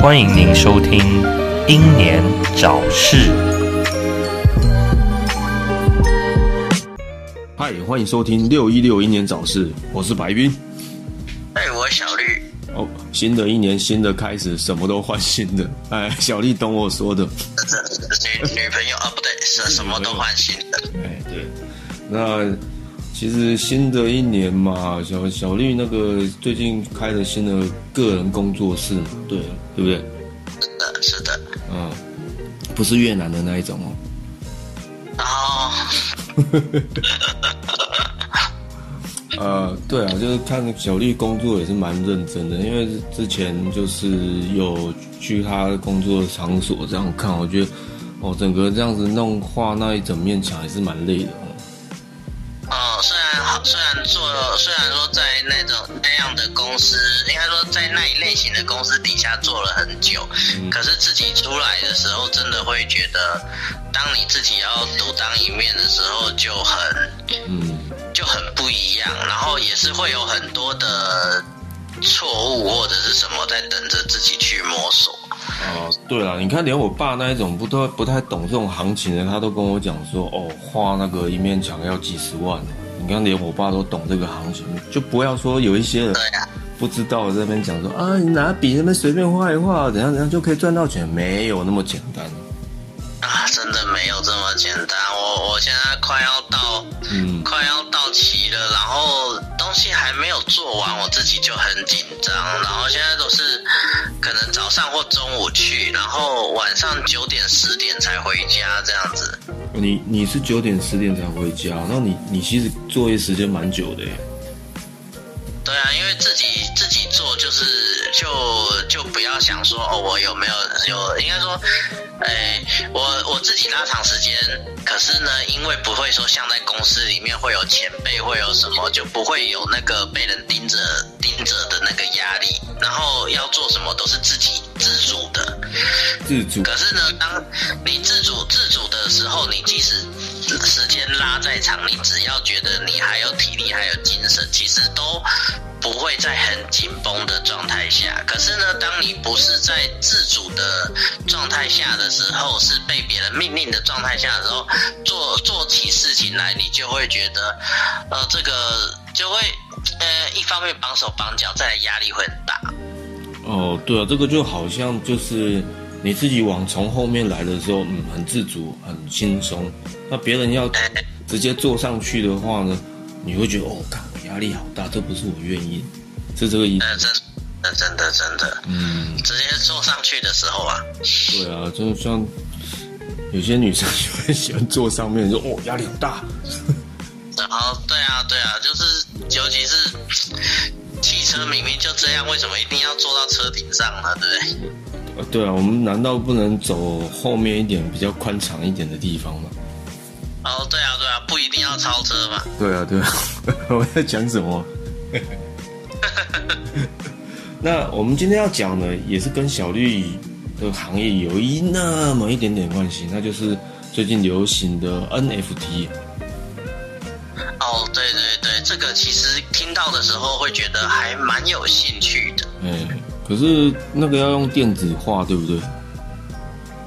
欢迎您收听《英年早逝》。嗨，欢迎收听六一六英年早逝，我是白冰。哎，我小绿。哦，新的一年新的开始，什么都换新的。哎，小丽懂我说的。女女朋友啊，不对，什 什么都换新的。哎，对。那其实新的一年嘛，小小绿那个最近开了新的个人工作室嘛，对，对不对？是的，是的。嗯，不是越南的那一种哦。哦。呃，对啊，就是看小丽工作也是蛮认真的，因为之前就是有去她工作场所这样看，我觉得哦，整个这样子弄画那一整面墙还是蛮累的。做，虽然说在那种那样的公司，应该说在那一类型的公司底下做了很久，可是自己出来的时候，真的会觉得，当你自己要独当一面的时候，就很，嗯。就很不一样，然后也是会有很多的错误或者是什么在等着自己去摸索。哦，对了，你看连我爸那一种不都不太懂这种行情的，他都跟我讲说，哦，画那个一面墙要几十万。你看连我爸都懂这个行情，就不要说有一些人不知道在那边讲说啊，你拿笔那边随便画一画，怎样怎样就可以赚到钱，没有那么简单。啊，真的没有这么简单。我我现在快要到，嗯，快要到齐了，然后东西还没有做完，我自己就很紧张。然后现在都是可能早上或中午去，然后晚上九点十点才回家这样子。你你是九点十点才回家，那你你其实作业时间蛮久的耶。对啊，因为自己自己做就是就就不要想说哦，我有没有有应该说。哎，我我自己拉长时间，可是呢，因为不会说像在公司里面会有前辈会有什么，就不会有那个被人盯着盯着的那个压力，然后要做什么都是自己自主的，自主。可是呢，当你自主自主的时候，你即使时间拉再长，你只要觉得你还有体力还有精神，其实都。不会在很紧绷的状态下，可是呢，当你不是在自主的状态下的时候，是被别人命令的状态下的时候，做做起事情来，你就会觉得，呃，这个就会，呃，一方面绑手绑脚，再来压力会很大。哦，对啊，这个就好像就是你自己往从后面来的时候，嗯，很自主，很轻松。那别人要直接坐上去的话呢，你会觉得，哦，压力好大，这不是我愿意，是这个意思。真，真真的真的，嗯，直接坐上去的时候啊，对啊，就像有些女生就会喜欢坐上面，说哦压力好大。然 后对啊对啊，就是尤其是 汽车明明就这样，为什么一定要坐到车顶上呢？对不对？呃，对啊，我们难道不能走后面一点比较宽敞一点的地方吗？哦，对啊，对啊，不一定要超车嘛。对啊，对啊，我在讲什么？那我们今天要讲的也是跟小绿的行业有一那么一点点关系，那就是最近流行的 NFT。哦，对对对，这个其实听到的时候会觉得还蛮有兴趣的。哎，可是那个要用电子画，对不对？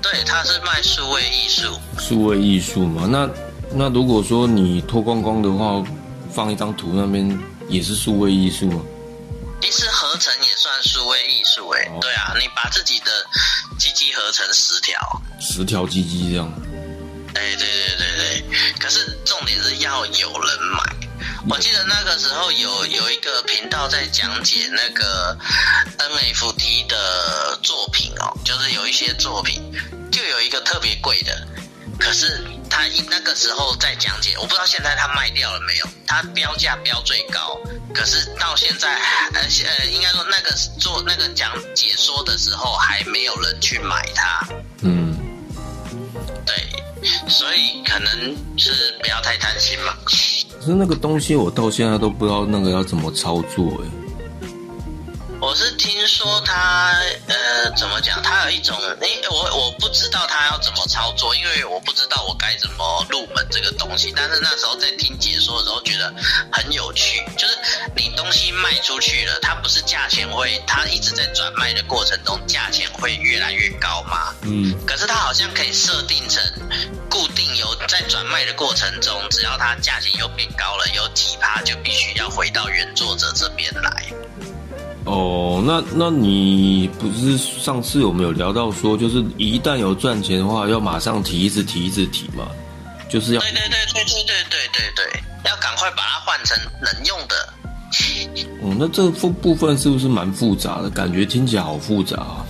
对，它是卖数位艺术。数位艺术嘛，那那如果说你脱光光的话，放一张图那边也是数位艺术吗？其实合成也算数位艺术哎。对啊，你把自己的鸡鸡合成十条，十条鸡鸡这样。哎，对对对对，可是重点是要有人买。我记得那个时候有有一个频道在讲解那个 NFT 的作品哦，就是有一些作品。就有一个特别贵的，可是他那个时候在讲解，我不知道现在他卖掉了没有。他标价标最高，可是到现在，呃呃，应该说那个做那个讲解说的时候，还没有人去买它。嗯，对，所以可能是不要太贪心嘛。可是那个东西我到现在都不知道那个要怎么操作哎。我是听说他，呃，怎么讲？他有一种，哎，我我不知道他要怎么操作，因为我不知道我该怎么入门这个东西。但是那时候在听解说的时候，觉得很有趣，就是你东西卖卖出去了，它不是价钱会，它一直在转卖的过程中，价钱会越来越高吗？嗯，可是它好像可以设定成固定有在转卖的过程中，只要它价钱又变高了，有几趴就必须要回到原作者这边来。哦，那那你不是上次我们有聊到说，就是一旦有赚钱的话，要马上提，一直提，一直提嘛，就是要对对对对对对对对对，要赶快把它换成能用的。哦，那这部部分是不是蛮复杂的？感觉听起来好复杂啊。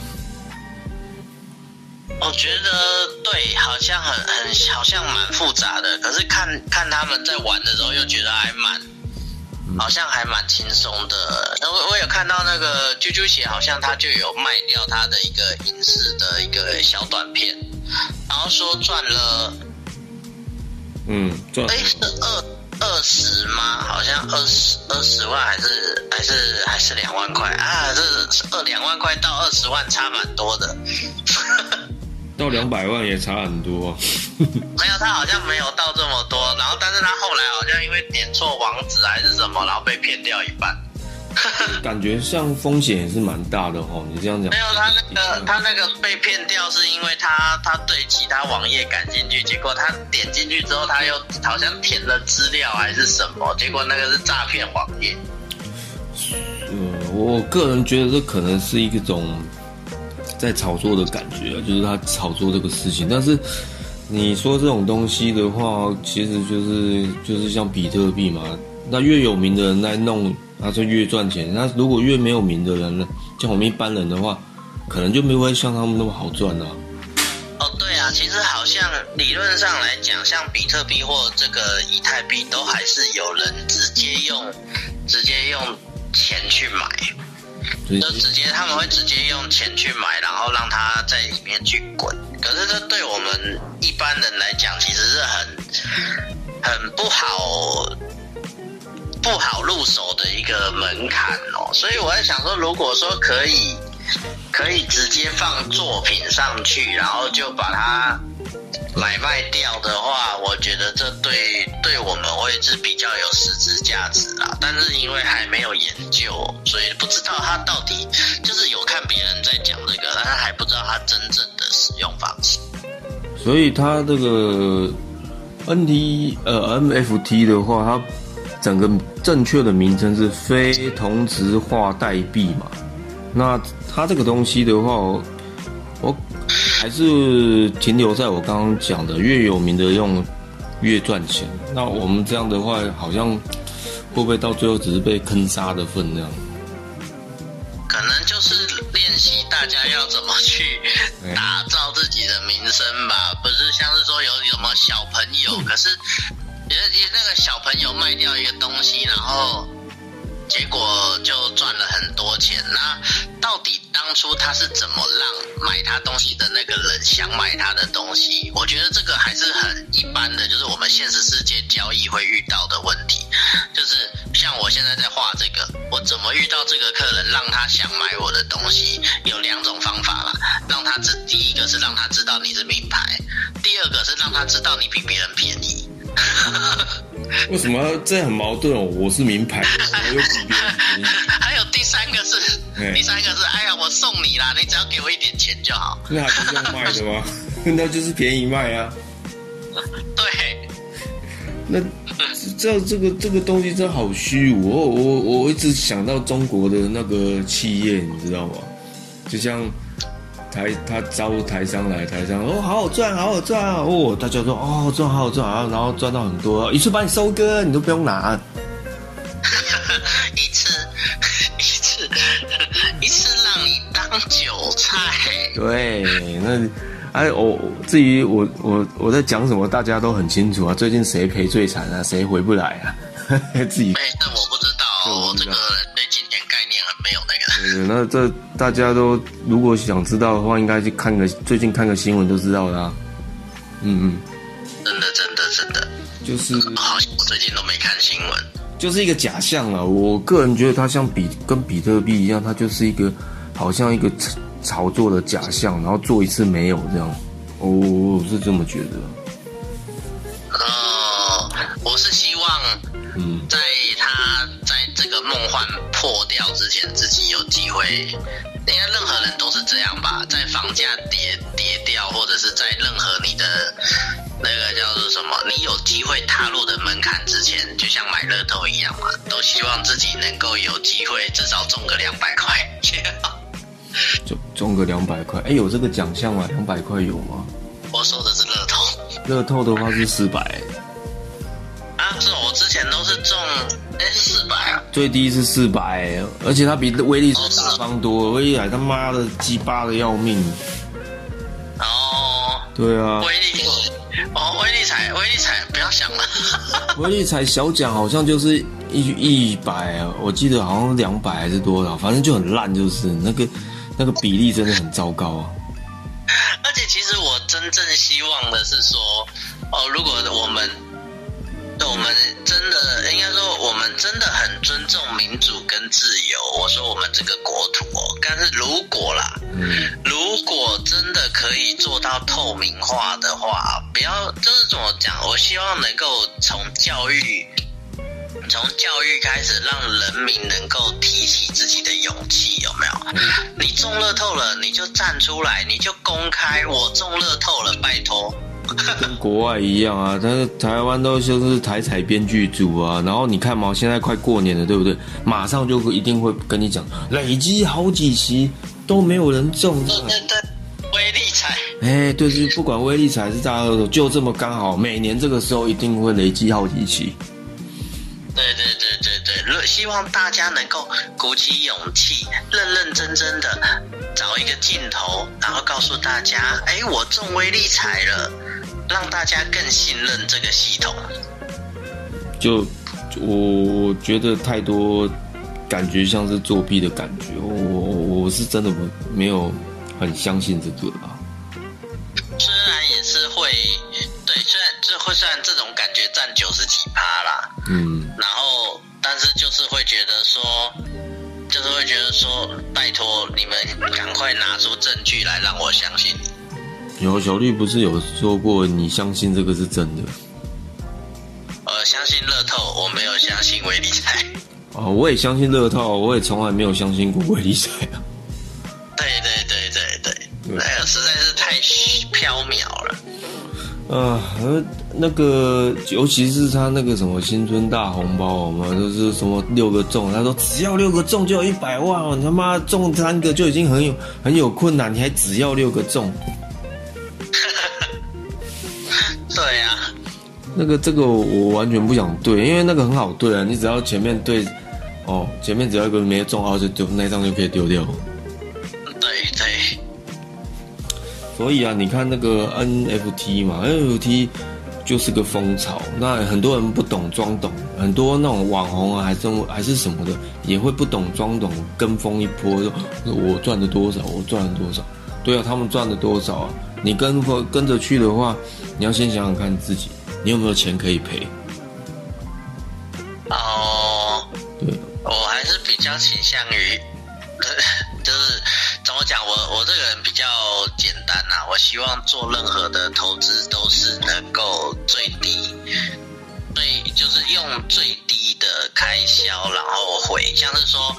我觉得对，好像很很好像蛮复杂的，可是看看他们在玩的时候，又觉得还蛮，好像还蛮轻松的。我我有看到那个啾啾鞋，好像他就有卖掉他的一个影视的一个小短片，然后说赚了，嗯，赚哎是二二十吗？好像二十二十万还是还是还是两万块啊？这是二两万块到二十万差蛮多的。到两百万也差很多。没有，他好像没有到这么多，然后但是他后来好像因为点错网址还是什么，然后被骗掉一半。感觉像风险也是蛮大的哦。你这样讲，没有，他那个他那个被骗掉是因为他他对其他网页感兴趣，结果他点进去之后他又好像填了资料还是什么，结果那个是诈骗网页。嗯，我个人觉得这可能是一种在炒作的感觉啊，就是他炒作这个事情。但是你说这种东西的话，其实就是就是像比特币嘛，那越有名的人来弄，他就越赚钱。那如果越没有名的人呢，像我们一般人的话，可能就没会像他们那么好赚啊。哦，对啊，其实好像理论上来讲，像比特币或这个以太币，都还是有人直接用直接用钱去买。就直接他们会直接用钱去买，然后让它在里面去滚。可是这对我们一般人来讲，其实是很很不好不好入手的一个门槛哦。所以我在想说，如果说可以可以直接放作品上去，然后就把它买卖掉的话，我觉得这对对我们会是比较有实质价值啦。但是因为还没有研究，所以不知道它到底就是有看别人在讲这个，但是还不知道它真正的使用方式。所以它这个 NT 呃 MFT 的话，它整个正确的名称是非同质化代币嘛。那它这个东西的话，我还是停留在我刚刚讲的，越有名的用越赚钱。那我们这样的话，好像会不会到最后只是被坑杀的份量？可能就是练习大家要怎么去打造自己的名声吧，不是像是说有什么小朋友，可是也也那个小朋友卖掉一个东西，然后结果就赚了很多钱。那到底当初他是怎么让买他东西的那个人想买他的东西？我觉得这个还是很一般的，就是我们现实世界交易会遇到的问题。就是像我现在在画这个，我怎么遇到这个客人，让他想买我的东西？有两种方法啦，让他知第一个是让他知道你是名牌，第二个是让他知道你比别人便宜。为什么这很矛盾哦？我是名牌，我又比别人便宜。还有第三个是，嗯第三个是，哎呀，我送你啦，你只要给我一点钱就好。那还不是用卖的吗？那就是便宜卖啊。对，那这这个这个东西真好虚无。我我我一直想到中国的那个企业，你知道吗？就像台他招台商来，台商哦好好赚，好好赚啊！哦，大家说哦赚好好赚啊，然后赚到很多，一次把你收割，你都不用拿。一次 一次 一次让你当韭菜。对，那哎我至于我我我在讲什么，大家都很清楚啊。最近谁赔最惨啊？谁回不来啊？自己我那这大家都如果想知道的话，应该去看个最近看个新闻就知道啦、嗯嗯，真的，真的，真的，就是好像我最近都没看新闻。就是一个假象啊。我个人觉得它像比跟比特币一样，它就是一个好像一个炒炒作的假象，然后做一次没有这样。我我我是这么觉得。呃，我是希望嗯在个梦幻破掉之前，自己有机会。应该任何人都是这样吧，在房价跌跌掉，或者是在任何你的那个叫做什么，你有机会踏入的门槛之前，就像买乐透一样嘛，都希望自己能够有机会至少中个两百块。中中个两百块，哎，有这个奖项吗？两百块有吗？我说的是乐透。乐透的话是四百。最低是四百，而且它比威力彩大方多，威力彩他妈的鸡巴的要命。哦。对啊。威力，哦，威力彩，威力彩，不要想了。威力彩小奖好像就是一一百，我记得好像两百还是多少，反正就很烂，就是那个那个比例真的很糟糕啊。而且其实我真正希望的是说，哦，如果我们。我们真的应该说，我们真的很尊重民主跟自由。我说我们这个国土哦，但是如果啦，如果真的可以做到透明化的话，不要就是怎么讲？我希望能够从教育，从教育开始，让人民能够提起自己的勇气，有没有？你中乐透了，你就站出来，你就公开，我中乐透了，拜托。跟国外一样啊，但是台湾都就是台彩编剧组啊，然后你看嘛，现在快过年了，对不对？马上就一定会跟你讲，累积好几期都没有人中，对对对，威力彩，哎，对对，不管威力彩是大乐透，就这么刚好，每年这个时候一定会累积好几期。对对对对对，希望大家能够鼓起勇气，认认真真的找一个镜头，然后告诉大家，哎，我中威力彩了。让大家更信任这个系统。就我觉得太多感觉像是作弊的感觉，我我是真的不没有很相信这个啊。虽然也是会，对，虽然这会虽然这种感觉占九十几趴啦，嗯，然后但是就是会觉得说，就是会觉得说，拜托你们赶快拿出证据来让我相信你。有小绿不是有说过，你相信这个是真的？呃，相信乐透，我没有相信威力彩。哦，我也相信乐透，我也从来没有相信过威力彩啊。对对对对对，那个实在是太飘渺了。啊，呃，那个，尤其是他那个什么新春大红包嘛，就是什么六个中，他说只要六个中就有一百万，你他妈中三个就已经很有很有困难，你还只要六个中。对呀，那个这个我完全不想对，因为那个很好对啊，你只要前面对，哦，前面只要一个没中号就丢那张就可以丢掉。对对。所以啊，你看那个 NFT 嘛，NFT 就是个风潮，那很多人不懂装懂，很多那种网红啊，还是还是什么的，也会不懂装懂，跟风一波，说我赚了多少，我赚了多少。对啊，他们赚了多少啊？你跟风跟着去的话，你要先想想看自己，你有没有钱可以赔？哦，对，我还是比较倾向于，就是怎么讲，我我这个人比较简单呐，我希望做任何的投资都是能够最低，最就是用最低的开销，然后回，像是说，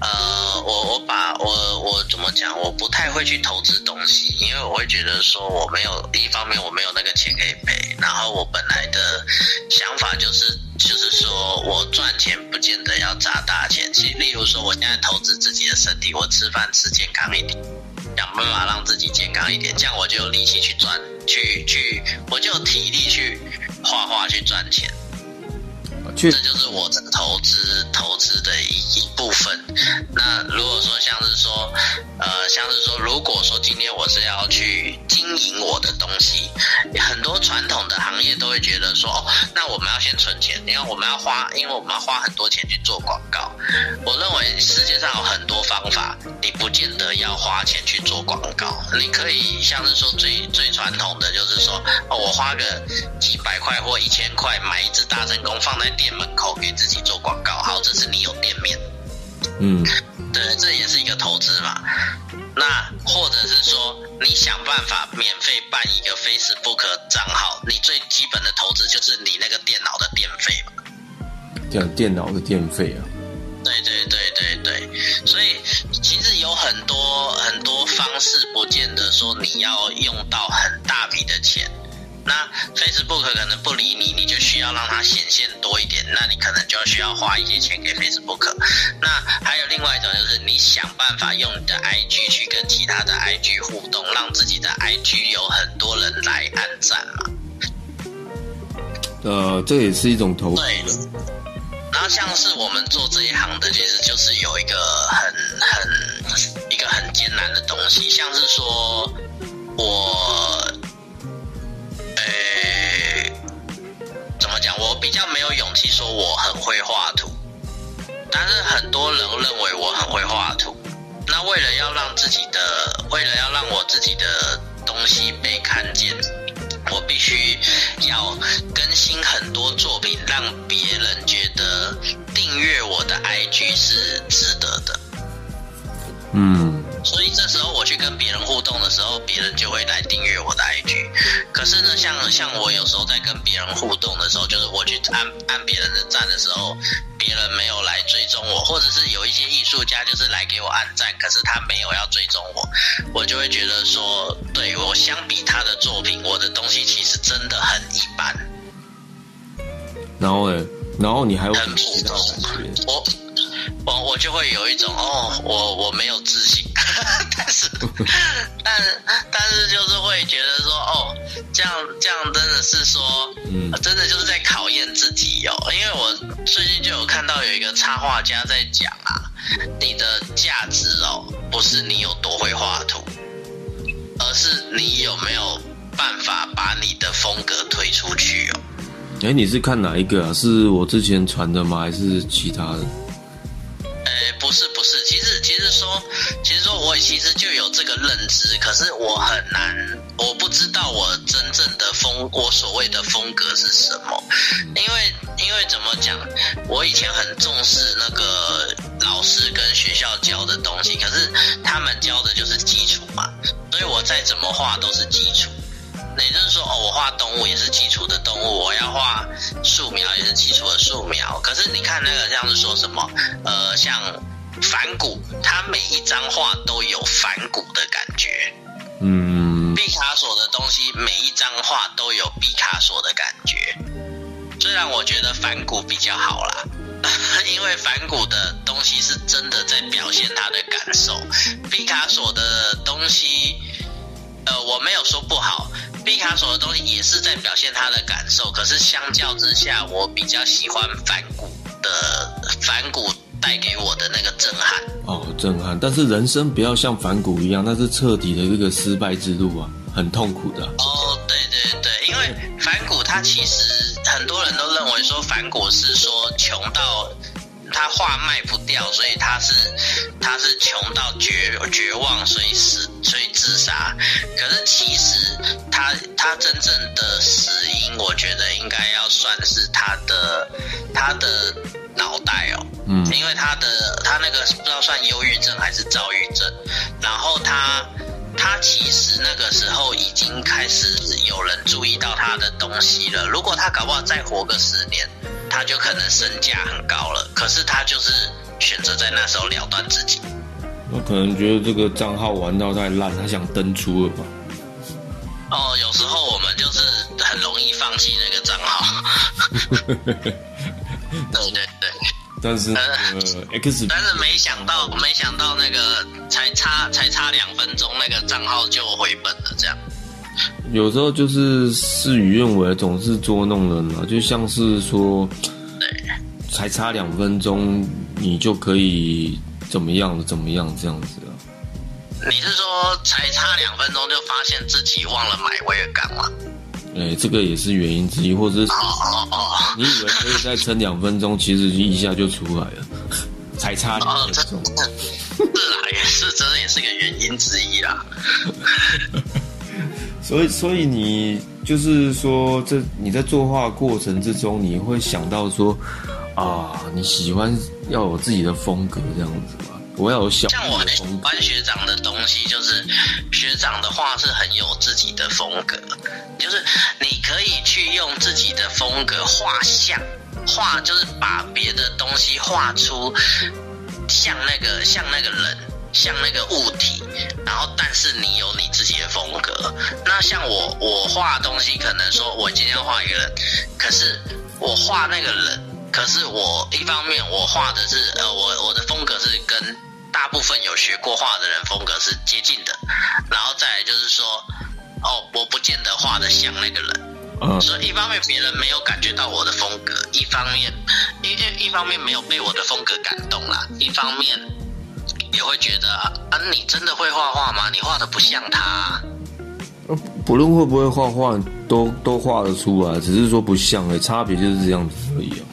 呃，我我把我我怎么讲，我不太会去投资东西。因为我会觉得说我没有一方面我没有那个钱可以赔，然后我本来的想法就是就是说我赚钱不见得要砸大钱，其例如说我现在投资自己的身体，我吃饭吃健康一点，想办法让自己健康一点，这样我就有力气去赚，去去我就有体力去画画去赚钱。这就是我的投资投资的一一部分。那如果说像是说，呃，像是说，如果说今天我是要去经营我的东西，很多传统的行业都会觉得说，哦，那我们要先存钱，因为我们要花，因为我们要花很多钱去做广告。我认为世界上有很多方法，你不见得要花钱去做广告。你可以像是说最最传统的就是说，哦，我花个几百块或一千块买一只大成功放在店门口给自己做广告，好，这是你有店面。嗯，对，这也是一个投资嘛。那或者是说，你想办法免费办一个 Facebook 账号，你最基本的投资就是你那个电脑的电费嘛。讲电脑的电费啊。对对对对对，所以其实有很多很多方式，不见得说你要用到很大笔的钱。那 Facebook 可能不理你，你就需要让它显现多一点，那你可能就需要花一些钱给 Facebook。那还有另外一种就是你想办法用你的 IG 去跟其他的 IG 互动，让自己的 IG 有很多人来按赞嘛。呃，这也是一种投资对。然后像是我们做这一行的，其实就是有一个很很一个很艰难的东西，像是说我，呃，怎么讲？我比较没有勇气说我很会画图，但是很多人认为我很会画图。那为了要让自己的，为了要让我自己的东西被看见，我必须要更新很多作品，让别人觉得订阅我的 IG 是值得的。嗯，所以这时候我去跟别人互动的时候，别人就会来订阅我的 IG。可是呢，像像我有时候在跟别人互动的时候，就是我去按按别人的赞的时候，别人没有来追踪我，或者是有一些艺术家就是来给我按赞，可是他没有要追踪我，我就会觉得说，对我相比他的作品，我的东西其实真的很一般，然后呢，然后你还有很普其他通感觉，。我我我就会有一种哦，我我没有自信，但是 但但是就是会觉得说哦，这样这样真的是说，嗯真的就是在考验自己哦。因为我最近就有看到有一个插画家在讲啊，你的价值哦，不是你有多会画图，而是你有没有办法把你的风格推出去哦。哎，你是看哪一个啊？是我之前传的吗？还是其他的？呃，不是不是，其实其实说，其实说我其实就有这个认知，可是我很难，我不知道我真正的风，我所谓的风格是什么，因为因为怎么讲，我以前很重视那个老师跟学校教的东西，可是他们教的就是基础嘛，所以我再怎么画都是基础。那也就是说，哦，我画动物也是基础的动物，我要画素描也是基础的素描。可是你看那个像是说什么，呃，像反骨，他每一张画都有反骨的感觉。嗯，毕卡索的东西，每一张画都有毕卡索的感觉。虽然我觉得反骨比较好啦，因为反骨的东西是真的在表现他的感受。毕卡索的东西，呃，我没有说不好，毕卡索的东西也是在表现他的感受。可是相较之下，我比较喜欢反骨的反骨带给我的那个震撼。哦，震撼。但是人生不要像反骨一样，那是彻底的这个失败之路啊，很痛苦的啊、哦，对对对，因为反骨它其实很多人都认为说反骨是说穷到他画卖不掉，所以他是他是穷到绝绝望，所以死所以自杀。可是其实他他真正的死因，我觉得应该要算是他的他的脑袋哦。嗯因为他的他那个不知道算忧郁症还是躁郁症，然后他他其实那个时候已经开始有人注意到他的东西了。如果他搞不好再活个十年，他就可能身价很高了。可是他就是选择在那时候了断自己。我可能觉得这个账号玩到太烂，他想登出了吧？哦，有时候我们就是很容易放弃那个账号。对对对。但是那个 X，但是没想到，没想到那个才差才差两分钟，那个账号就回本了，这样。有时候就是事与愿违，总是捉弄人啊，就像是说，对，才差两分钟，你就可以怎么样怎么样这样子啊？你是说才差两分钟就发现自己忘了买威尔刚吗？哎、这个也是原因之一，或者是哦哦哦，你以为可以再撑两分钟，其实一下就出来了，才差两分钟。是啊，也是，这也是个原因之一啦。所以，所以你就是说，这你在作画过程之中，你会想到说，啊，你喜欢要有自己的风格这样子吗？我要有小像我很喜。欢学长的东西，就是学长的画是很有自己的风格，就是你可以去用自己的风格画像，画就是把别的东西画出像那个像那个人，像那个物体，然后但是你有你自己的风格。那像我我画东西，可能说我今天要画一个人，可是我画那个人，可是我一方面我画的是呃我我的风格是跟大部分有学过画的人风格是接近的，然后再来就是说哦我不见得画的像那个人。嗯，所以一方面别人没有感觉到我的风格，一方面一一一方面没有被我的风格感动啦，一方面也会觉得啊，你真的会画画吗？你画的不像他不论会不会画画，都都画得出来，只是说不像哎、差别就是这样子而已啊。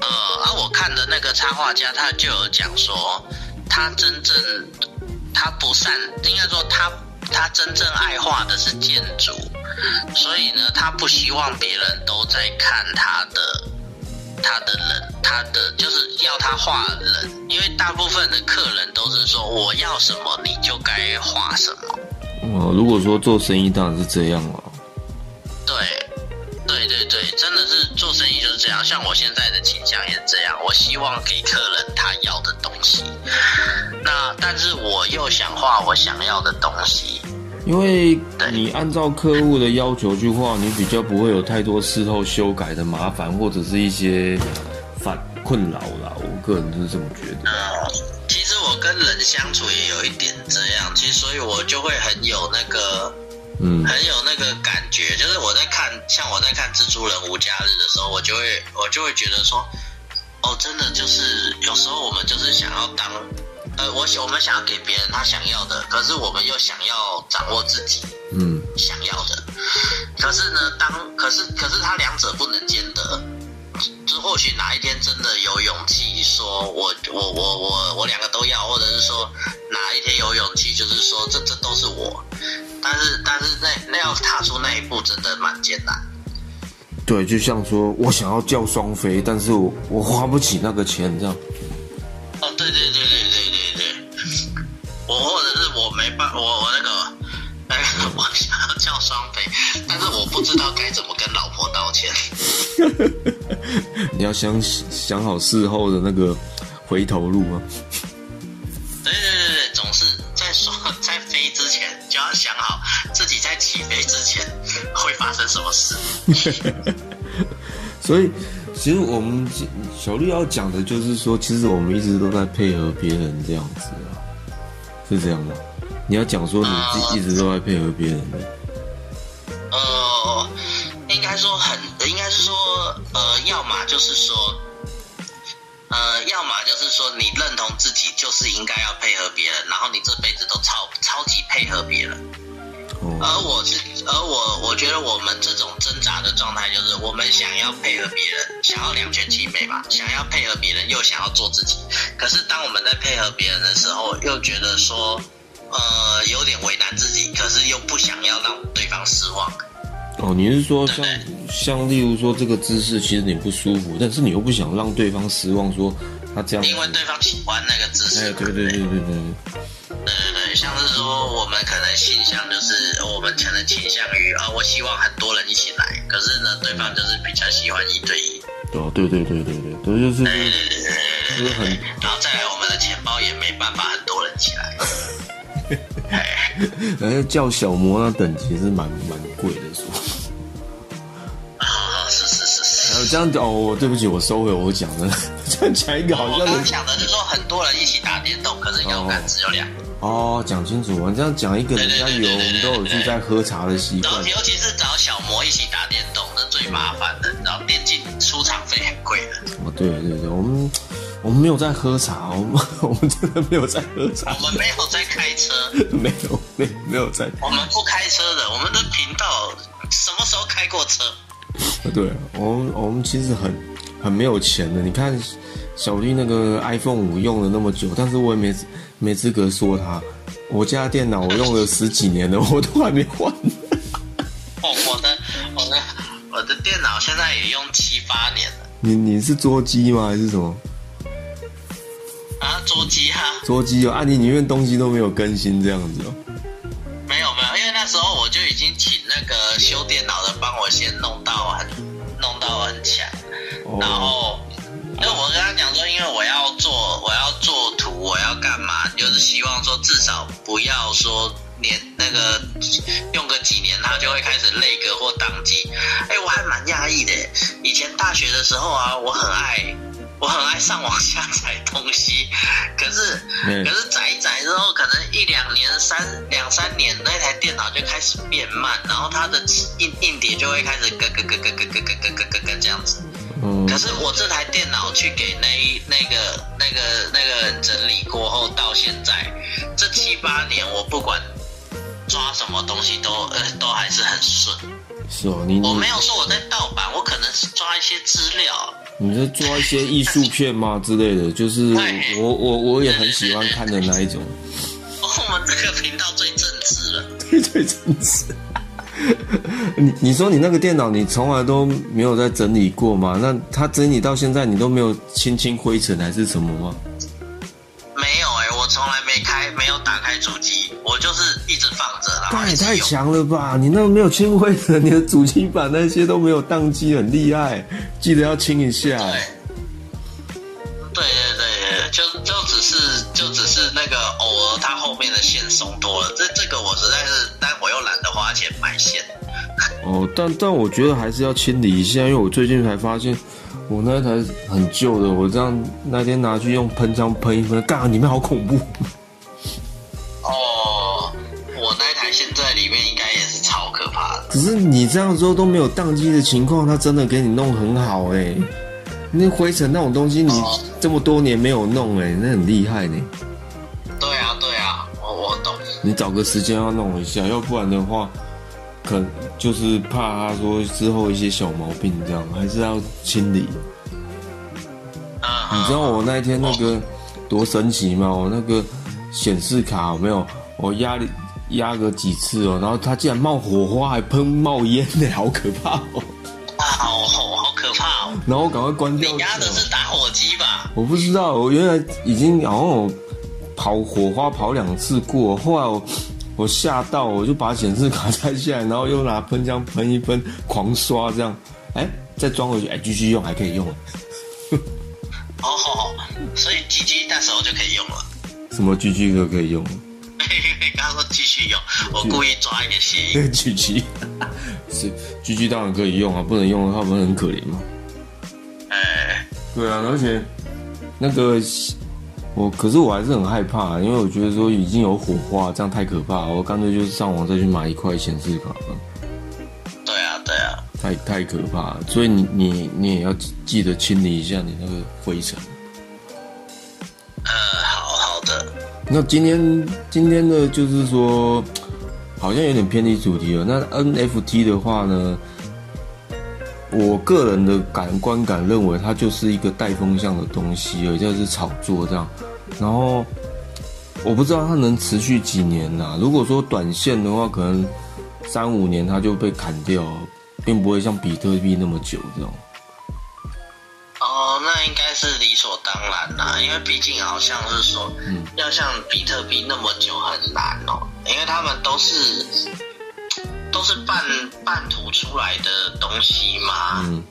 呃，啊，我看的那个插画家，他就有讲说，他真正他不善，应该说他他真正爱画的是建筑，所以呢，他不希望别人都在看他的他的人，他的就是要他画人，因为大部分的客人都是说我要什么你就该画什么。哦，如果说做生意当然是这样了。对，对对对，真的是做生意就是这样。像我现在的倾向也是这样，我希望给客人他要的东西，那但是我又想画我想要的东西。因为你按照客户的要求去画，你比较不会有太多事后修改的麻烦，或者是一些反困扰啦。我个人是这么觉得。嗯，其实我跟人相处也有一点这样，其实所以我就会很有那个。嗯，很有那个感觉，就是我在看，像我在看《蜘蛛人无假日》的时候，我就会我就会觉得说，哦，真的就是有时候我们就是想要当，呃，我想我们想要给别人他想要的，可是我们又想要掌握自己嗯，想要的，可是呢，当可是可是他两者不能兼得。就或许哪一天真的有勇气说我我我我我两个都要，或者是说哪一天有勇气，就是说这这都是我，但是但是那那要踏出那一步真的蛮艰难。对，就像说我想要叫双飞，但是我我花不起那个钱，这样。哦，对对对对对对对，我或者是我没办我我那个，哎，我想要叫双飞，但是我不知道该怎么跟老婆道歉。你要想想好事后的那个回头路啊。对对对对，总是在说在飞之前就要想好自己在起飞之前会发生什么事。所以，其实我们小绿要讲的就是说，其实我们一直都在配合别人这样子啊，是这样吗？你要讲说你自己一直都在配合别人的，呃，应该说很，应该是说，呃，要么就是说，呃，要么就是说你认同自己就是应该要配合别人，然后你这辈子都超超级配合别人。哦，而我是，而我我觉得我们这种挣扎的状态，就是我们想要配合别人，想要两全其美嘛，想要配合别人，又想要做自己。可是当我们在配合别人的时候，又觉得说，呃，有点为难自己，可是又不想要让对方失望。哦，你是说像对像例如说这个姿势其实你不舒服，但是你又不想让对方失望，说他这样，因为对方喜欢那个姿势。对对对对对对，对对对，像是说我们可能倾向就是我们可能倾向于啊，我希望很多人一起来，可是呢，对方就是比较喜欢一对一。哦，对对对对对，这就是对对对对对就是很然后再来，我们的钱包也没办法很多人起来。哎，呃叫小魔那等级是蛮蛮贵的说。这样讲哦，对不起，我收回我讲的，这 样讲一个好我刚像人讲的是说很多人一起打电动，可是摇杆只有两个。哦，讲清楚我！这样讲一个人家有，我们都有去在喝茶的习惯然后。尤其是找小魔一起打电动的最麻烦的，你知道电竞出场费很贵的。哦，对对对，我们我们没有在喝茶，我们 我们真的没有在喝茶我，们没有在开车，没有没没有在。我们不开车的，我们的频道什么时候开过车？对，我们我们其实很很没有钱的。你看小丽那个 iPhone 五用了那么久，但是我也没没资格说它。我家电脑我用了十几年了，我都还没换。我，我的我的我的电脑现在也用七八年了你你是桌机吗？还是什么啊，桌机哈、桌机哦？啊，你里面东西都没有更新这样子哦？没有没有，因为那时候我就已经请那个修电脑的帮我先弄到很弄到很强，然哦，后因为我跟他讲说，因为我要做我要做图，我要干嘛，就是希望说至少不要说年那个用个几年他就会开始累个或宕机。哎，我还蛮讶异的，以前大学的时候啊，我很爱我很爱上网下载东西，可是嗯可是载一载之后，可能一两年、三两三年，那台电脑就开始变慢，然后它的硬硬碟就会开始咯咯咯咯咯咯咯咯咯咯咯这样子。嗯可是我这台电脑去给那一那个那个那个人整理过后，到现在这七八年，我不管抓什么东西都呃都还是很顺。是哦，你你我没有说我在盗版，我可能是抓一些资料。你在抓一些艺术片吗 之类的？就是我我我也很喜欢看的那一种，我们这个频道最正直了。最 最正直。你你说你那个电脑你从来都没有在整理过吗？那它整理到现在你都没有清清灰尘还是什么吗？那也太。强了吧！你那个没有清灰尘，你的主机板那些都没有宕机，很厉害。记得要清一下。对，对对对对，就就只是就只是那个偶尔它后面的线松多了，这这个我实在是，但我又懒得花钱买线。哦，但但我觉得还是要清理一下，因为我最近才发现，我那台很旧的，我这样那天拿去用喷枪喷一喷，干，里面好恐怖。可是你这样说都没有宕机的情况，他真的给你弄很好哎、那灰尘那种东西，你哦这么多年没有弄哎、那很厉害呢、对啊对啊，我我懂。你找个时间要弄一下，要不然的话，可就是怕他说之后一些小毛病这样，还是要清理。嗯，你知道我那一天那个多神奇吗？我那个显示卡有没有？我压力压个几次哦，然后它竟然冒火花，还喷冒烟呢，好可怕哦！啊，好好好可怕哦！然后我赶快关掉。你压的是打火机吧？我不知道，我原来已经好像跑火花跑两次过，后来我我吓到，我就把显示卡拆下来，然后又拿喷枪喷一喷，狂刷这样，哎，再装回去，哎，继续用还可以用，哦好好，所以 G G 那时候就可以用了。什么 GG 都可以用 刚刚说继续用，我故意抓一个谐音。GG 是狙击当然可以用啊，不能用的话不是很可怜吗？哎，对啊，而且那个我，可是我还是很害怕，因为我觉得说已经有火花，这样太可怕了，我干脆就是上网再去买一块显示卡了。对啊对啊，太太可怕了，所以你你你也要记记得清理一下你那个灰尘。那今天今天的就是说，好像有点偏离主题了。那 NFT 的话呢，我个人的感观感认为它就是一个带风向的东西而且，是炒作这样。然后我不知道它能持续几年呐、如果说短线的话，可能三五年它就被砍掉，并不会像比特币那么久这样。哦，那应该是理所当然啦，因为毕竟好像是说，嗯。要像比特币那么久很难哦，因为他们都是都是半半途出来的东西嘛，嗯。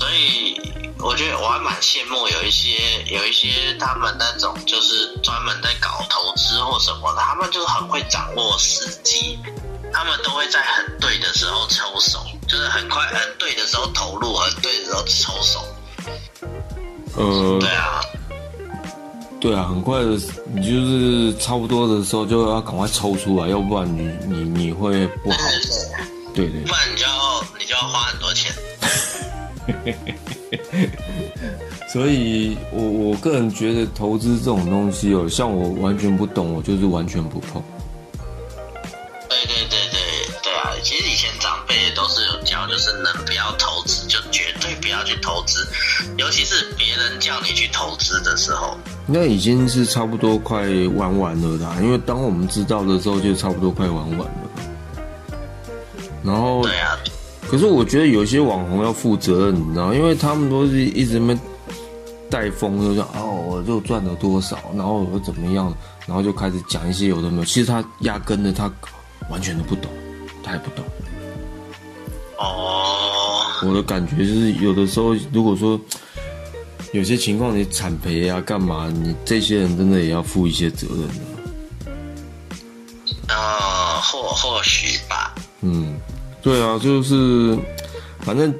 所以我觉得我还蛮羡慕有一些有一些他们那种就是专门在搞投资或什么的，他们就是很会掌握时机，他们都会在很对的时候抽手，就是很快很对的时候投入，很对的时候抽手。呃，对啊，对啊，很快的，你就是差不多的时候就要赶快抽出来，要不然你你你会不好。对对不然你就要你就要花很多钱。所以我我个人觉得投资这种东西哦，像我完全不懂，我就是完全不碰。对对对对对啊！其实以前长辈也都是有教，就是能不要投资就绝对不要去投资，尤其是别人叫你去投资的时候。那已经是差不多快玩完了啦，因为当我们知道的时候，就差不多快玩完了。然后，对啊，可是我觉得有些网红要负责任，你知道，因为他们都是一直在那边带风，就说哦，我就赚了多少，然后我怎么样，然后就开始讲一些有的没有。其实他压根的他完全都不懂，他也不懂。哦，我的感觉就是，有的时候如果说有些情况你产赔啊，干嘛？你这些人真的也要负一些责任的。呃，或或许吧。嗯，对啊，就是反正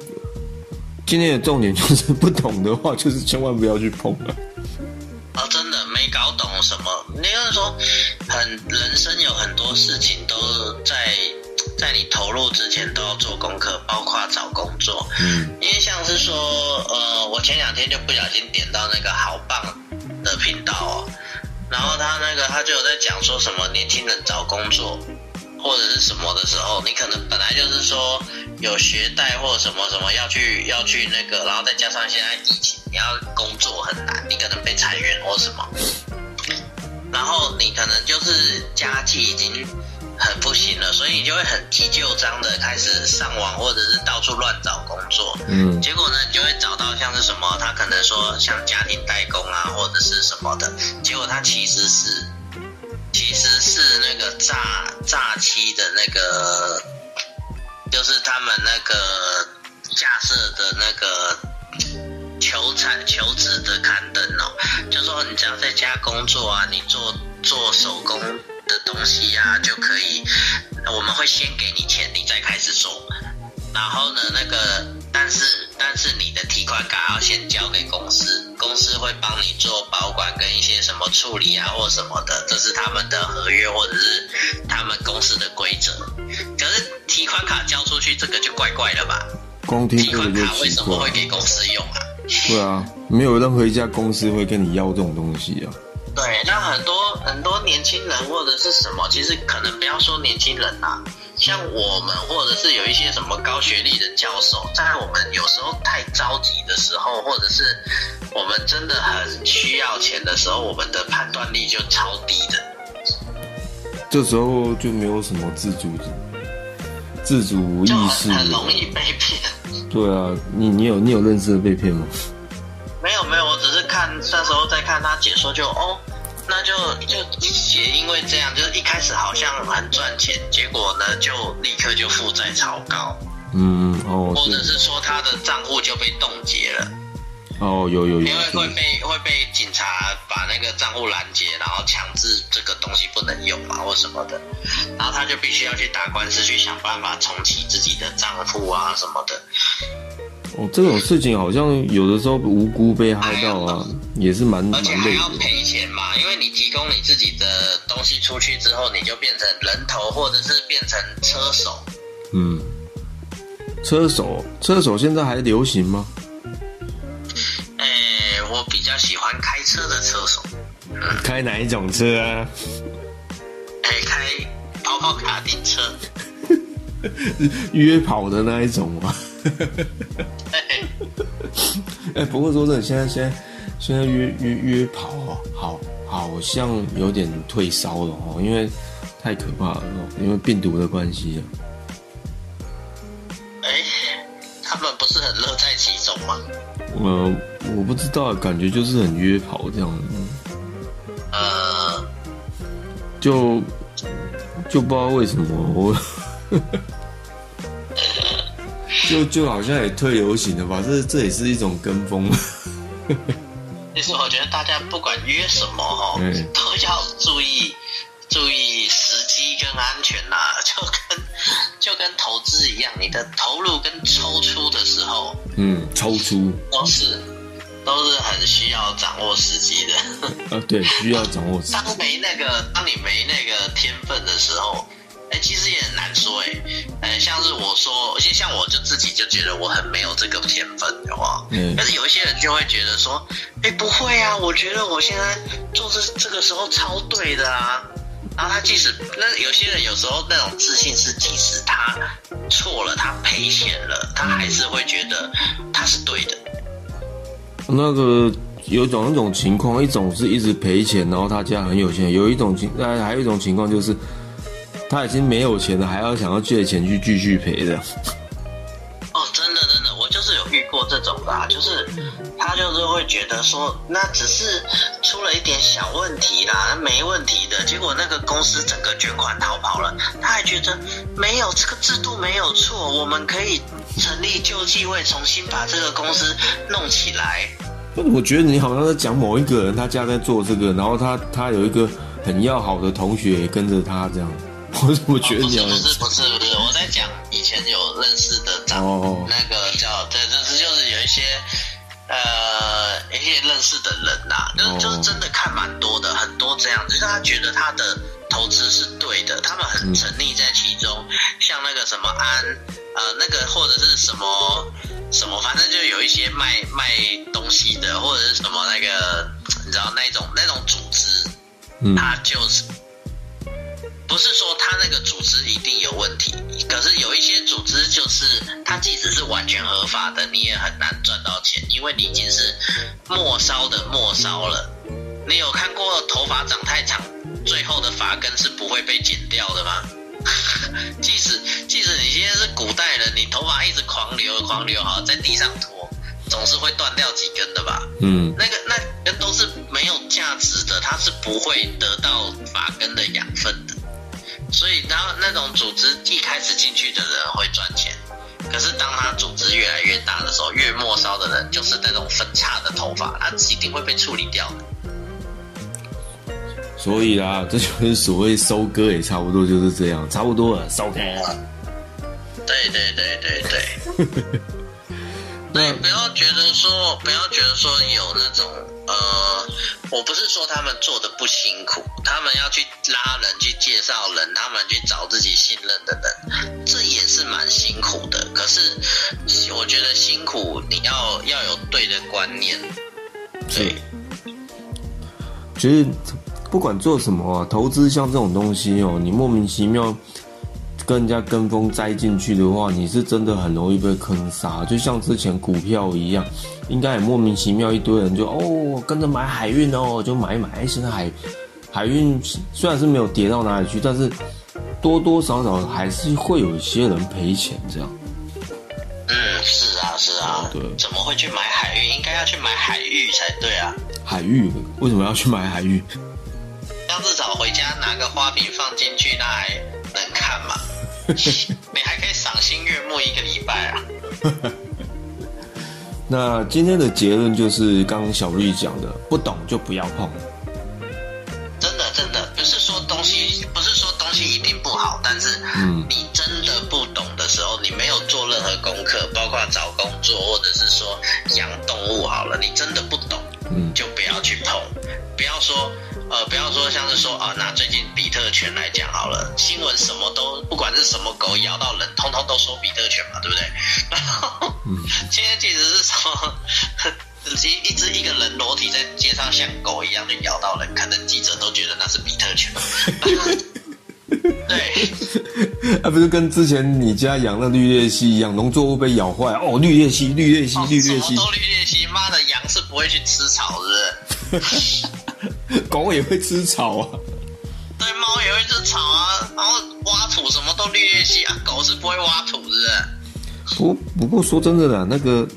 今天的重点就是不懂的话，就是千万不要去碰了啊。哦，真的没搞懂什么。你就是说，很人生有很多事情都在在你投入之前都要做功课，包括找工作。嗯因为像是说，呃，我前两天就不小心点到那个好棒的频道哦，然后他那个他就有在讲说什么年轻人找工作或者是什么的时候，你可能本来就是说有学贷或什么什么要去要去那个，然后再加上现在疫情，你要工作很难，你可能被裁员或什么，然后你可能就是家计已经很不行了，所以你就会很急就章的开始上网或者是到处乱找工作。嗯。结果呢，你就会找到像是什么，他可能说像家庭代工啊，或者是什么的，结果他其实是其实是那个诈诈欺的那个，就是他们那个架设的那个求产求职的刊登哦，就说你只要在家工作啊，你做做手工的东西啊，就可以，我们会先给你钱，你再开始做。然后呢，那个但是但是你的提款卡要先交给公司，公司会帮你做保管跟一些什么处理啊或什么的，这是他们的合约或者是他们公司的规则。可是提款卡交出去，这个就怪怪了吧？光听提款卡为什么会。给公司用啊？对啊，没有任何一家公司会跟你要这种东西啊。对，那很多很多年轻人或者是什么，其实可能不要说年轻人啦、像我们或者是有一些什么高学历的教授，在我们有时候太着急的时候，或者是我们真的很需要钱的时候，我们的判断力就超低的。这时候就没有什么自主自主就意识很。很容易被骗。对啊，你你有你有认识的被骗吗？没有没有，我只是看那时候在看他解说就，哦，那就就也因为这样，就是一开始好像很赚钱，结果呢就立刻就负债超高，嗯哦或者是是说他的账户就被冻结了，哦有有有因为会被会被警察把那个账户拦截，然后强制这个东西不能用嘛或什么的，然后他就必须要去打官司去想办法重启自己的账户啊什么的。哦这种事情好像有的时候无辜被害到啊，也是蛮蛮而且还。要赔钱嘛，因为你提供你自己的东西出去之后，你就变成人头或者是变成车手。嗯，车手车手现在还流行吗？哎，我比较喜欢开车的车手，开哪一种车啊？哎，开跑跑卡丁车。约跑的那一种吗？嘿哎、不过说真的，现在现在现在约约约跑哦，好好像有点退烧了哦，因为太可怕了哦，因为病毒的关系啊。哎，他们不是很乐在其中吗？呃，我不知道，感觉就是很约跑这样，呃，就就不知道为什么我，就就好像也退流行了吧？这这也是一种跟风。其实我觉得大家不管约什么哦，嗯都要注意注意时机跟安全啦、就跟就跟投资一样，你的投入跟抽出的时候嗯，抽出都是都是很需要掌握时机的。啊，对，需要掌握时当没那个，当你没那个天分的时候，哎、其实也很难说、哎，呃，像是我说，其实像我就自己就觉得我很没有这个天分，的话？嗯但是有一些人就会觉得说，哎、不会啊，我觉得我现在做这这个时候超对的啊。然后他即使那有些人有时候那种自信是，即使他错了，他赔钱了，他还是会觉得他是对的。那个有种那种情况，一种是一直赔钱，然后他家很有钱；有一种情，呃，还有一种情况就是他已经没有钱了，还要想要借钱去继续赔的。哦，真的真的，我就是有遇过这种的、啊，就是他就是会觉得说，那只是出了一点小问题啦，没问题的。结果那个公司整个卷款逃跑了，他还觉得没有这个制度没有错，我们可以成立救济会，重新把这个公司弄起来。我觉得你好像在讲某一个人，他家在做这个，然后他他有一个很要好的同学也跟着他这样。我怎么觉得你好不是不是不是不是，我在讲以前有认识的长哦。那个叫对，就是就是有一些呃一些认识的人呐、就是、哦。就是真的看蛮多的，很多这样，就是他觉得他的投资是对的，他们很沉溺在其中，像那个什么安呃那个或者是什么什么，反正就有一些卖卖东西的，或者是什么那个你知道那种那种组织，嗯。他就是不是说他那个组织一定有问题，可是有一些组织就是它即使是完全合法的，你也很难赚到钱，因为你已经是末梢的末梢了。你有看过头发长太长，最后的发根是不会被剪掉的吗？即使即使你现在是古代人，你头发一直狂流狂流，哈在地上拖，总是会断掉几根的吧？嗯那个那根都是没有价值的，它是不会得到发根的养分的。所以，然后那种组织一开始进去的人会赚钱，可是当他组织越来越大的时候，越末梢的人就是那种分叉的头发，他一定会被处理掉的。所以啦，这就是所谓收割，也差不多就是这样，差不多了，收割。对对对对对。对，不要觉得说，不要觉得说有那种呃，我不是说他们做的不辛苦，他们要去拉人、去介绍人，他们去找自己信任的人，这也是蛮辛苦的。可是我觉得辛苦，你要要有对的观念。对，其实不管做什么啊，投资像这种东西哦，你莫名其妙跟人家跟风栽进去的话，你是真的很容易被坑杀。就像之前股票一样，应该也莫名其妙一堆人就哦跟着买海运哦，就买一买。哎，现在海海运虽然是没有跌到哪里去，但是多多少少还是会有一些人赔钱这样。嗯，是啊，是啊，对怎么会去买海运？应该要去买海域才对啊。海域为什么要去买海域？这样至少回家拿个花瓶放进去，那还能看嘛？你还可以赏心悦目一个礼拜啊！那今天的结论就是刚刚小绿讲的，不懂就不要碰。真的真的，不是说东西不是说东西一定不好，但是嗯你真的不懂的时候，你没有做任何功课，包括找工作或者是说养动物好了，你真的不懂，嗯就不要去碰，不要说呃，不要说像是说啊，拿最近比特犬来讲好了，新闻什么都不管是什么狗咬到人，通通都说比特犬嘛，对不对？然后 今天其实是什么。一一只一个人裸体在街上像狗一样的咬到人，可能记者都觉得那是比特犬。对，啊，不是跟之前你家养的绿鬣蜥一样，农作物被咬坏哦，绿鬣蜥，绿鬣蜥，绿鬣蜥，什么都绿鬣蜥，妈的羊是不会去吃草的，是不是？狗也会吃草啊。对，猫也会吃草啊，然后挖土什么都绿鬣蜥啊，狗是不会挖土的，是不是？不不过说真的啦，那个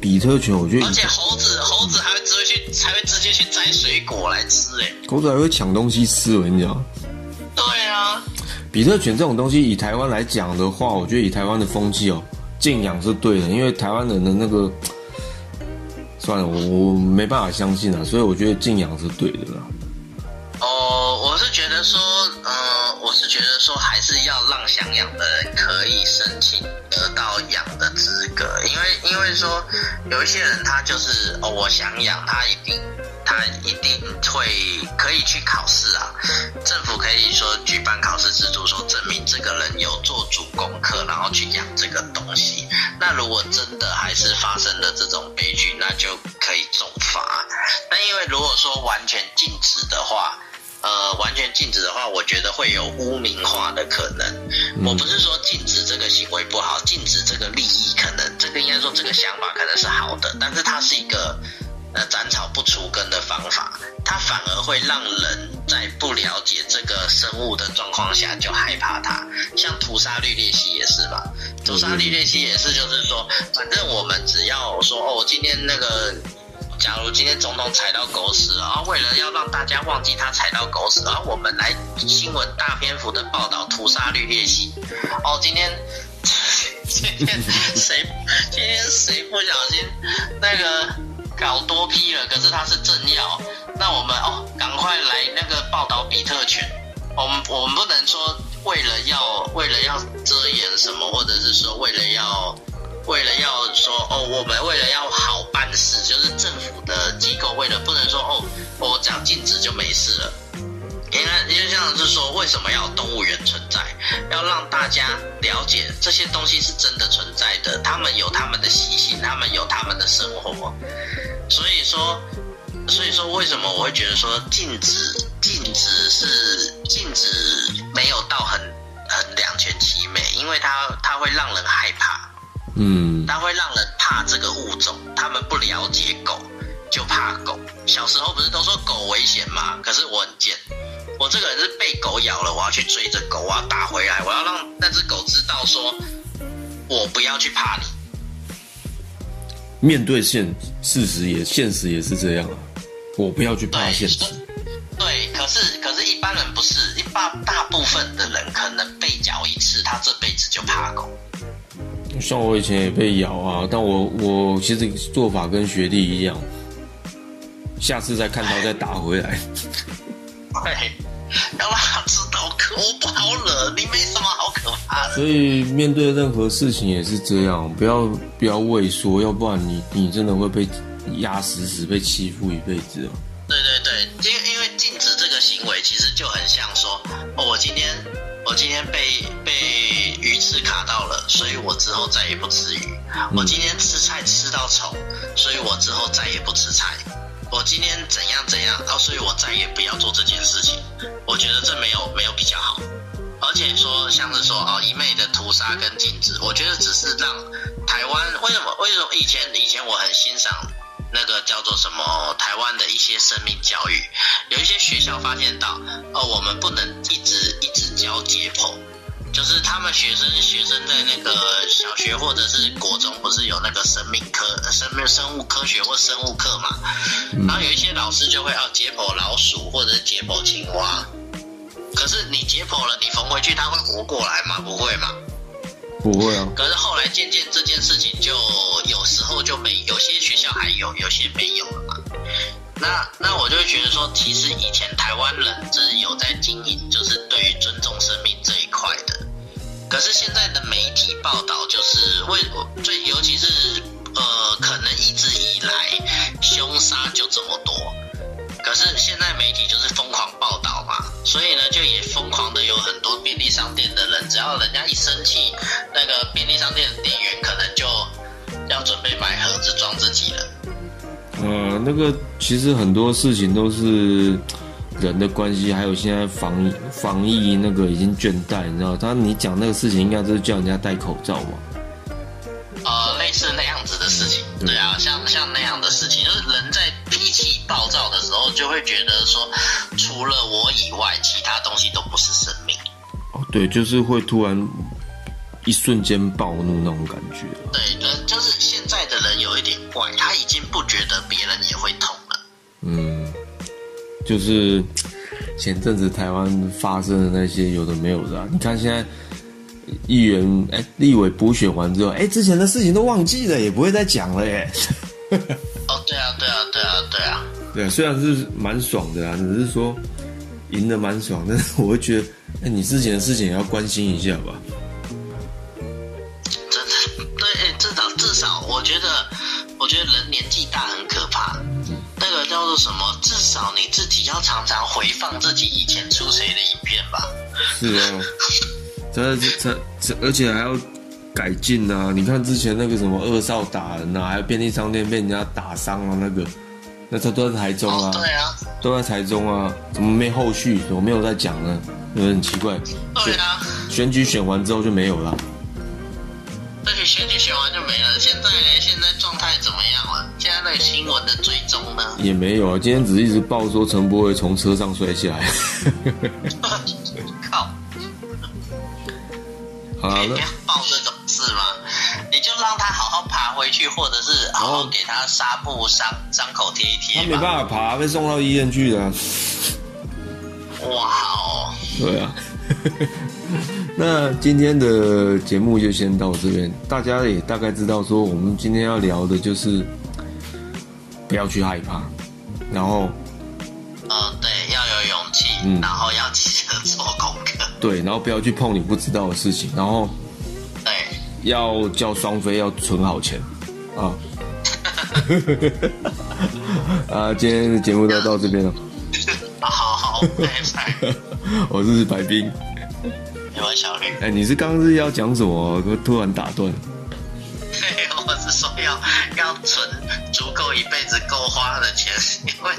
比特犬，我觉得而且猴子猴子还会直接去，还会直接去摘水果来吃、欸，哎，狗子还会抢东西吃，我跟你讲。对啊，比特犬这种东西，以台湾来讲的话，我觉得以台湾的风气哦，禁养是对的，因为台湾人的那个，算了，我我没办法相信啊，所以我觉得敬仰是对的啦。哦，我是觉得说，呃，我是觉得说，还是要让想养的人可以申请得到养的资格，因为因为说有一些人他就是哦，我想养，他一定他一定会可以去考试啊，政府可以说举办考试制度，说证明这个人有做足功课，然后去养这个东西。那如果真的还是发生了这种悲剧，那就可以重罚。那因为如果说完全禁止的话，呃，完全禁止的话，我觉得会有污名化的可能。我不是说禁止这个行为不好，禁止这个利益可能，这个应该说这个想法可能是好的，但是它是一个呃斩草不除根的方法，它反而会让人在不了解这个生物的状况下就害怕它。像屠杀绿鬣蜥也是嘛，屠杀绿鬣蜥也是，就是说，反正我们只要说哦，今天那个。假如今天总统踩到狗屎了，啊，为了要让大家忘记他踩到狗屎，然后我们来新闻大篇幅的报道屠杀绿鬣蜥。哦，今天 今天谁今天谁不小心那个搞多批了，可是它是政要，那我们哦，赶快来那个报道比特犬。我们我们不能说为了要为了要遮掩什么，或者是说为了要为了要说哦，我们为了要好办事，就是政府的机构为了不能说哦，我讲禁止就没事了。因为因为这样是说，为什么要动物园存在？要让大家了解这些东西是真的存在的，他们有他们的习性，他们有他们的生活。所以说，所以说为什么我会觉得说禁止禁止是禁止没有到很很两全其美，因为它它会让人害怕，嗯，它会让人怕这个物种，他们不了解狗就怕狗。小时候不是都说狗危险吗？可是我很贱。我这个人是被狗咬了，我要去追着狗，我要打回来，我要让那只狗知道说，我不要去怕你。面对现事实也现实也是这样啊，我不要去怕现实。对，可是可是一般人不是，一般大部分的人可能被咬一次，他这辈子就怕狗。像我以前也被咬啊，但我我其实做法跟学弟一样，下次再看到再打回来。对。要让他知道，我不好惹，你没什么好可怕的。所以面对任何事情也是这样，不要不要畏缩，要不然你你真的会被压死死，被欺负一辈子哦。对对对，因为因为禁止这个行为，其实就很像说，哦，我今天我今天被被鱼刺卡到了，所以我之后再也不吃鱼。我今天吃菜吃到虫，所以我之后再也不吃菜。我今天怎样怎样，然后所以我再也不要做这件事情。我觉得这没有没有比较好，而且说像是说哦一昧的屠杀跟禁止，我觉得只是让台湾为什么为什么以前以前我很欣赏那个叫做什么台湾的一些生命教育，有一些学校发现到哦我们不能一直一直教解剖。就是他们学生学生在那个小学或者是国中，不是有那个生命科、生命生物科学或生物课嘛？然后有一些老师就会要解剖老鼠或者是解剖青蛙。可是你解剖了，你缝回去，它会活过来吗？不会嘛？不会啊。可是后来渐渐这件事情就有时候就没，有些学校还有，有些没有了嘛。那那我就会觉得说，其实以前台湾人是有在经营，就是对于尊重生命这一块的。可是现在的媒体报道，就是为最尤其是呃，可能一直以来凶杀就这么多。可是现在媒体就是疯狂报道嘛，所以呢，就也疯狂的有很多便利商店的人，只要人家一生气，那个便利商店的店员可能就要准备买盒子装自己了。呃，那个其实很多事情都是人的关系，还有现在防防疫那个已经倦怠，你知道？他你讲那个事情，应该就是叫人家戴口罩嘛。呃，类似那样子的事情，对啊，像像那样的事情，就是人在脾气暴躁的时候，就会觉得说，除了我以外，其他东西都不是生命。哦，对，就是会突然一瞬间暴怒那种感觉。对，不觉得别人也会痛了。嗯，就是前阵子台湾发生的那些有的没有的，啊，你看现在议员哎，立委补选完之后，哎，之前的事情都忘记了，也不会再讲了耶。哦，对啊，对啊，对啊，对啊。对啊，虽然是蛮爽的啊，只是说赢的蛮爽，但是 我会觉得，哎，你之前的事情也要关心一下吧。真的，对，至少至少，我觉得，我觉得人年纪大很可怕。那个叫做什么？至少你自己要常常回放自己以前出谁的影片吧。是啊，这这这，而且还要改进啊！你看之前那个什么二少打人啊，还有便利商店被人家打伤啊，那个，那他都在台中啊，对啊，都在台中啊，怎么没后续？怎么没有在讲呢？有点奇怪。对啊，选举选完之后就没有了。而且选举选新闻的追踪呢？也没有啊，今天只是一直报说陈柏伟从车上摔下来。靠！好了，不要报这种事吗，你就让他好好爬回去，或者是好好给他纱布伤伤口贴一贴。他没办法爬，被送到医院去的。哇哦！对啊。那今天的节目就先到这边，大家也大概知道说，我们今天要聊的就是不要去害怕，然后呃，对，要有勇气，嗯然后要记得做功课，对，然后不要去碰你不知道的事情，然后对，要叫双飞要存好钱啊。啊，今天的节目就到这边了。好好，拜拜。我是白冰。你们小绿，哎、你是刚刚是要讲什么？突然打断。对，我是说要要存一辈子够花的钱，因为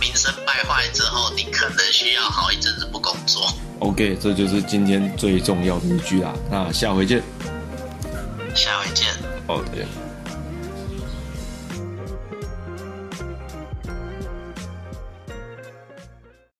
名声败坏之后，你可能需要好一阵子不工作。OK，这就是今天最重要的一句啦。那下回见。下回见。哦，对。